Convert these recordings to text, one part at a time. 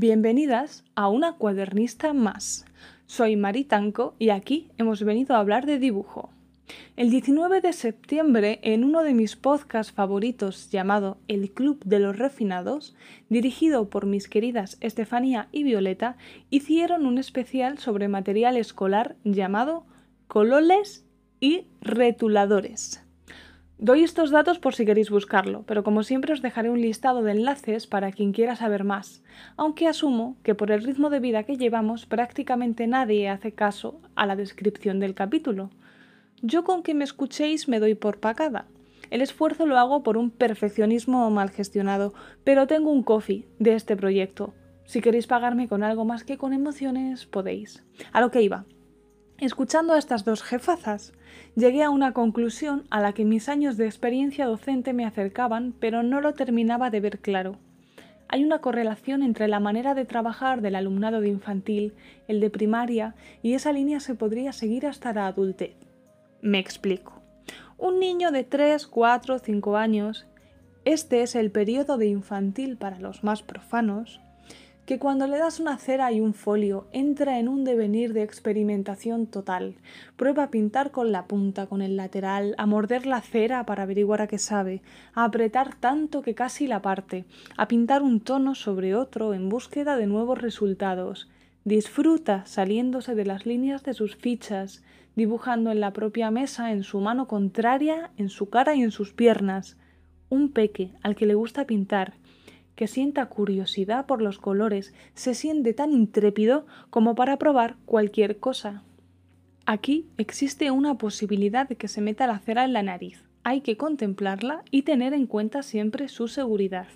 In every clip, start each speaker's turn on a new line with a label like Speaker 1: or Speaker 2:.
Speaker 1: Bienvenidas a una cuadernista más. Soy Mari Tanco y aquí hemos venido a hablar de dibujo. El 19 de septiembre, en uno de mis podcasts favoritos llamado El Club de los Refinados, dirigido por mis queridas Estefanía y Violeta, hicieron un especial sobre material escolar llamado Cololes y Retuladores. Doy estos datos por si queréis buscarlo, pero como siempre os dejaré un listado de enlaces para quien quiera saber más, aunque asumo que por el ritmo de vida que llevamos prácticamente nadie hace caso a la descripción del capítulo. Yo con que me escuchéis me doy por pagada. El esfuerzo lo hago por un perfeccionismo mal gestionado, pero tengo un coffee de este proyecto. Si queréis pagarme con algo más que con emociones, podéis. A lo que iba. Escuchando a estas dos jefazas, llegué a una conclusión a la que mis años de experiencia docente me acercaban, pero no lo terminaba de ver claro. Hay una correlación entre la manera de trabajar del alumnado de infantil, el de primaria, y esa línea se podría seguir hasta la adultez. Me explico. Un niño de 3, 4, 5 años, este es el periodo de infantil para los más profanos, que cuando le das una cera y un folio entra en un devenir de experimentación total. Prueba a pintar con la punta, con el lateral, a morder la cera para averiguar a qué sabe, a apretar tanto que casi la parte, a pintar un tono sobre otro en búsqueda de nuevos resultados. Disfruta saliéndose de las líneas de sus fichas, dibujando en la propia mesa, en su mano contraria, en su cara y en sus piernas. Un peque al que le gusta pintar, que sienta curiosidad por los colores, se siente tan intrépido como para probar cualquier cosa. Aquí existe una posibilidad de que se meta la cera en la nariz. Hay que contemplarla y tener en cuenta siempre su seguridad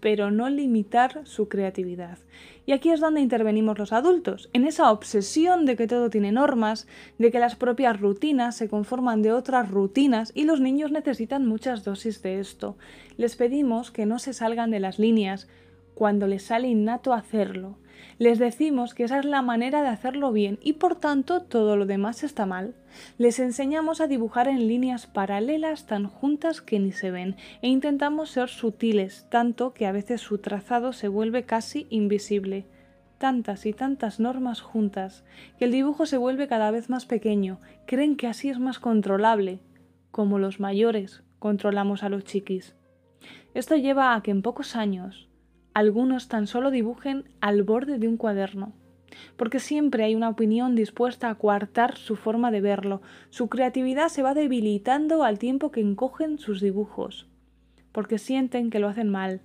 Speaker 1: pero no limitar su creatividad. Y aquí es donde intervenimos los adultos, en esa obsesión de que todo tiene normas, de que las propias rutinas se conforman de otras rutinas y los niños necesitan muchas dosis de esto. Les pedimos que no se salgan de las líneas cuando les sale innato hacerlo. Les decimos que esa es la manera de hacerlo bien y por tanto todo lo demás está mal. Les enseñamos a dibujar en líneas paralelas tan juntas que ni se ven e intentamos ser sutiles, tanto que a veces su trazado se vuelve casi invisible. Tantas y tantas normas juntas, que el dibujo se vuelve cada vez más pequeño, creen que así es más controlable, como los mayores controlamos a los chiquis. Esto lleva a que en pocos años algunos tan solo dibujen al borde de un cuaderno, porque siempre hay una opinión dispuesta a coartar su forma de verlo, su creatividad se va debilitando al tiempo que encogen sus dibujos, porque sienten que lo hacen mal,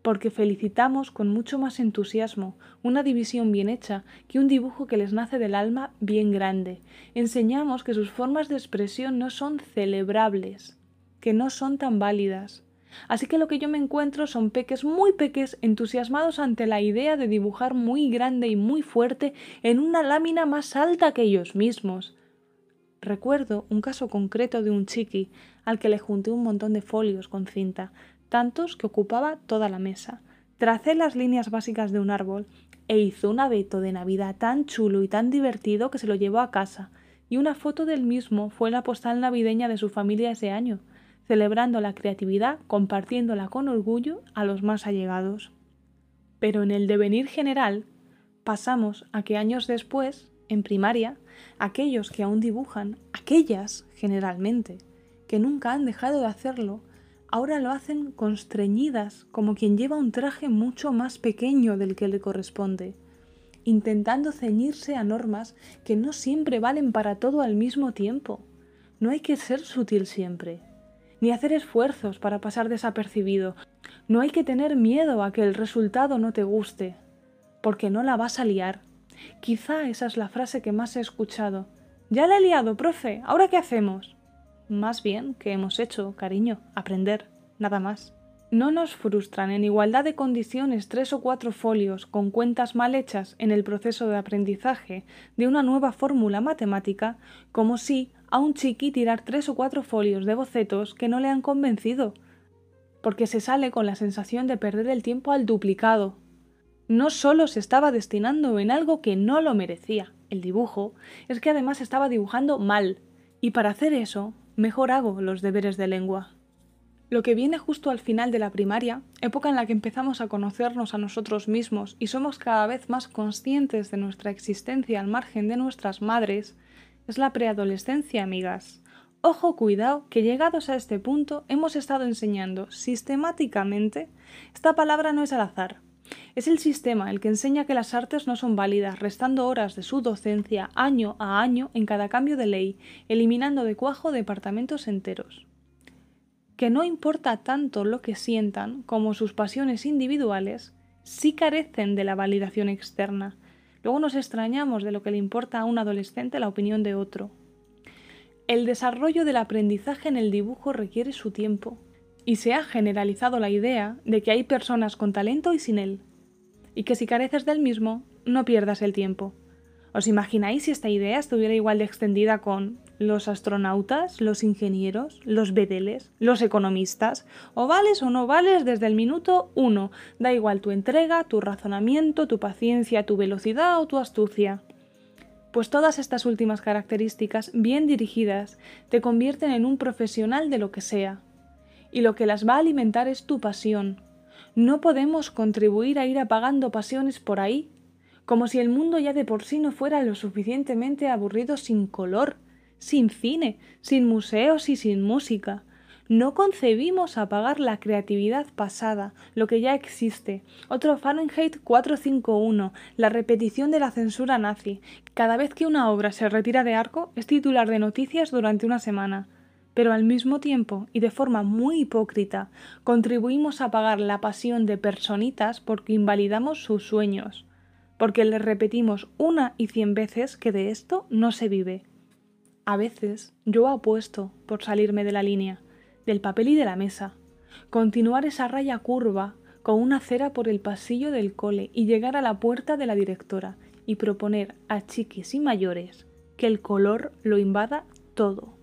Speaker 1: porque felicitamos con mucho más entusiasmo una división bien hecha que un dibujo que les nace del alma bien grande. Enseñamos que sus formas de expresión no son celebrables, que no son tan válidas, Así que lo que yo me encuentro son peques muy peques entusiasmados ante la idea de dibujar muy grande y muy fuerte en una lámina más alta que ellos mismos. Recuerdo un caso concreto de un chiqui al que le junté un montón de folios con cinta, tantos que ocupaba toda la mesa. Tracé las líneas básicas de un árbol e hizo un abeto de Navidad tan chulo y tan divertido que se lo llevó a casa, y una foto del mismo fue la postal navideña de su familia ese año celebrando la creatividad, compartiéndola con orgullo a los más allegados. Pero en el devenir general pasamos a que años después, en primaria, aquellos que aún dibujan, aquellas generalmente, que nunca han dejado de hacerlo, ahora lo hacen constreñidas como quien lleva un traje mucho más pequeño del que le corresponde, intentando ceñirse a normas que no siempre valen para todo al mismo tiempo. No hay que ser sutil siempre, ni hacer esfuerzos para pasar desapercibido. No hay que tener miedo a que el resultado no te guste, porque no la vas a liar. Quizá esa es la frase que más he escuchado. Ya la he liado, profe, ¿ahora qué hacemos? Más bien, ¿qué hemos hecho, cariño? Aprender, nada más. No nos frustran en igualdad de condiciones tres o cuatro folios con cuentas mal hechas en el proceso de aprendizaje de una nueva fórmula matemática, como si a un chiqui tirar tres o cuatro folios de bocetos que no le han convencido, porque se sale con la sensación de perder el tiempo al duplicado. No solo se estaba destinando en algo que no lo merecía, el dibujo, es que además estaba dibujando mal, y para hacer eso, mejor hago los deberes de lengua. Lo que viene justo al final de la primaria, época en la que empezamos a conocernos a nosotros mismos y somos cada vez más conscientes de nuestra existencia al margen de nuestras madres, es la preadolescencia, amigas. Ojo, cuidado, que llegados a este punto hemos estado enseñando sistemáticamente, esta palabra no es al azar, es el sistema el que enseña que las artes no son válidas, restando horas de su docencia año a año en cada cambio de ley, eliminando de cuajo departamentos enteros que no importa tanto lo que sientan como sus pasiones individuales, sí carecen de la validación externa. Luego nos extrañamos de lo que le importa a un adolescente la opinión de otro. El desarrollo del aprendizaje en el dibujo requiere su tiempo, y se ha generalizado la idea de que hay personas con talento y sin él, y que si careces del mismo, no pierdas el tiempo. ¿Os imagináis si esta idea estuviera igual de extendida con los astronautas, los ingenieros, los bedeles, los economistas, o vales o no vales desde el minuto uno, da igual tu entrega, tu razonamiento, tu paciencia, tu velocidad o tu astucia. Pues todas estas últimas características, bien dirigidas, te convierten en un profesional de lo que sea. Y lo que las va a alimentar es tu pasión. No podemos contribuir a ir apagando pasiones por ahí, como si el mundo ya de por sí no fuera lo suficientemente aburrido sin color, sin cine, sin museos y sin música. No concebimos apagar la creatividad pasada, lo que ya existe. Otro Fahrenheit 451, la repetición de la censura nazi. Cada vez que una obra se retira de arco es titular de noticias durante una semana. Pero al mismo tiempo, y de forma muy hipócrita, contribuimos a apagar la pasión de personitas porque invalidamos sus sueños. Porque les repetimos una y cien veces que de esto no se vive. A veces yo apuesto por salirme de la línea, del papel y de la mesa, continuar esa raya curva con una cera por el pasillo del cole y llegar a la puerta de la directora y proponer a chiquis y mayores que el color lo invada todo.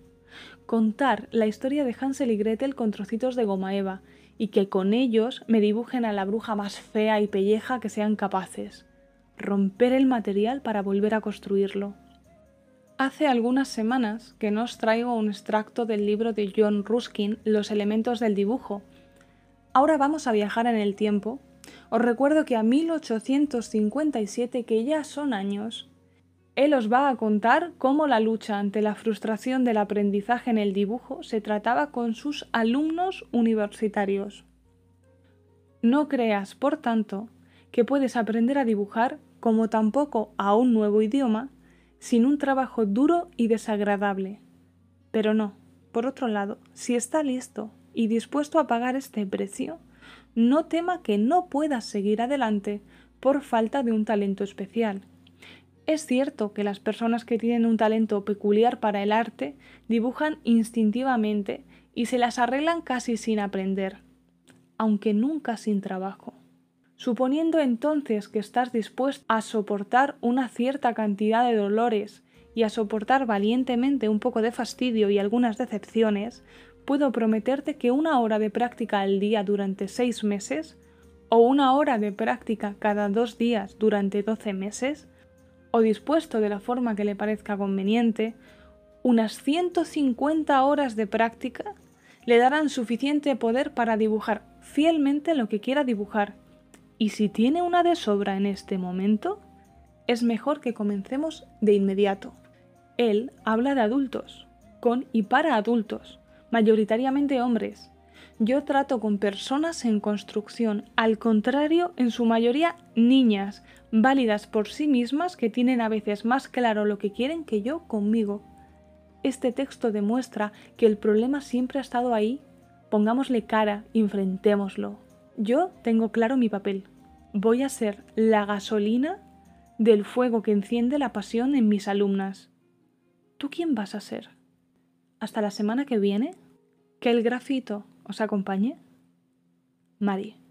Speaker 1: Contar la historia de Hansel y Gretel con trocitos de goma eva y que con ellos me dibujen a la bruja más fea y pelleja que sean capaces. Romper el material para volver a construirlo. Hace algunas semanas que nos traigo un extracto del libro de John Ruskin, Los elementos del dibujo. Ahora vamos a viajar en el tiempo. Os recuerdo que a 1857, que ya son años, él os va a contar cómo la lucha ante la frustración del aprendizaje en el dibujo se trataba con sus alumnos universitarios. No creas, por tanto, que puedes aprender a dibujar como tampoco a un nuevo idioma sin un trabajo duro y desagradable. Pero no, por otro lado, si está listo y dispuesto a pagar este precio, no tema que no puedas seguir adelante por falta de un talento especial. Es cierto que las personas que tienen un talento peculiar para el arte dibujan instintivamente y se las arreglan casi sin aprender, aunque nunca sin trabajo suponiendo entonces que estás dispuesto a soportar una cierta cantidad de dolores y a soportar valientemente un poco de fastidio y algunas decepciones, puedo prometerte que una hora de práctica al día durante seis meses, o una hora de práctica cada dos días durante doce meses, o dispuesto de la forma que le parezca conveniente, unas 150 horas de práctica le darán suficiente poder para dibujar fielmente lo que quiera dibujar y si tiene una de sobra en este momento, es mejor que comencemos de inmediato. Él habla de adultos, con y para adultos, mayoritariamente hombres. Yo trato con personas en construcción, al contrario, en su mayoría niñas, válidas por sí mismas que tienen a veces más claro lo que quieren que yo conmigo. Este texto demuestra que el problema siempre ha estado ahí. Pongámosle cara, enfrentémoslo. Yo tengo claro mi papel. Voy a ser la gasolina del fuego que enciende la pasión en mis alumnas. ¿Tú quién vas a ser? Hasta la semana que viene. Que el grafito os acompañe. Mari.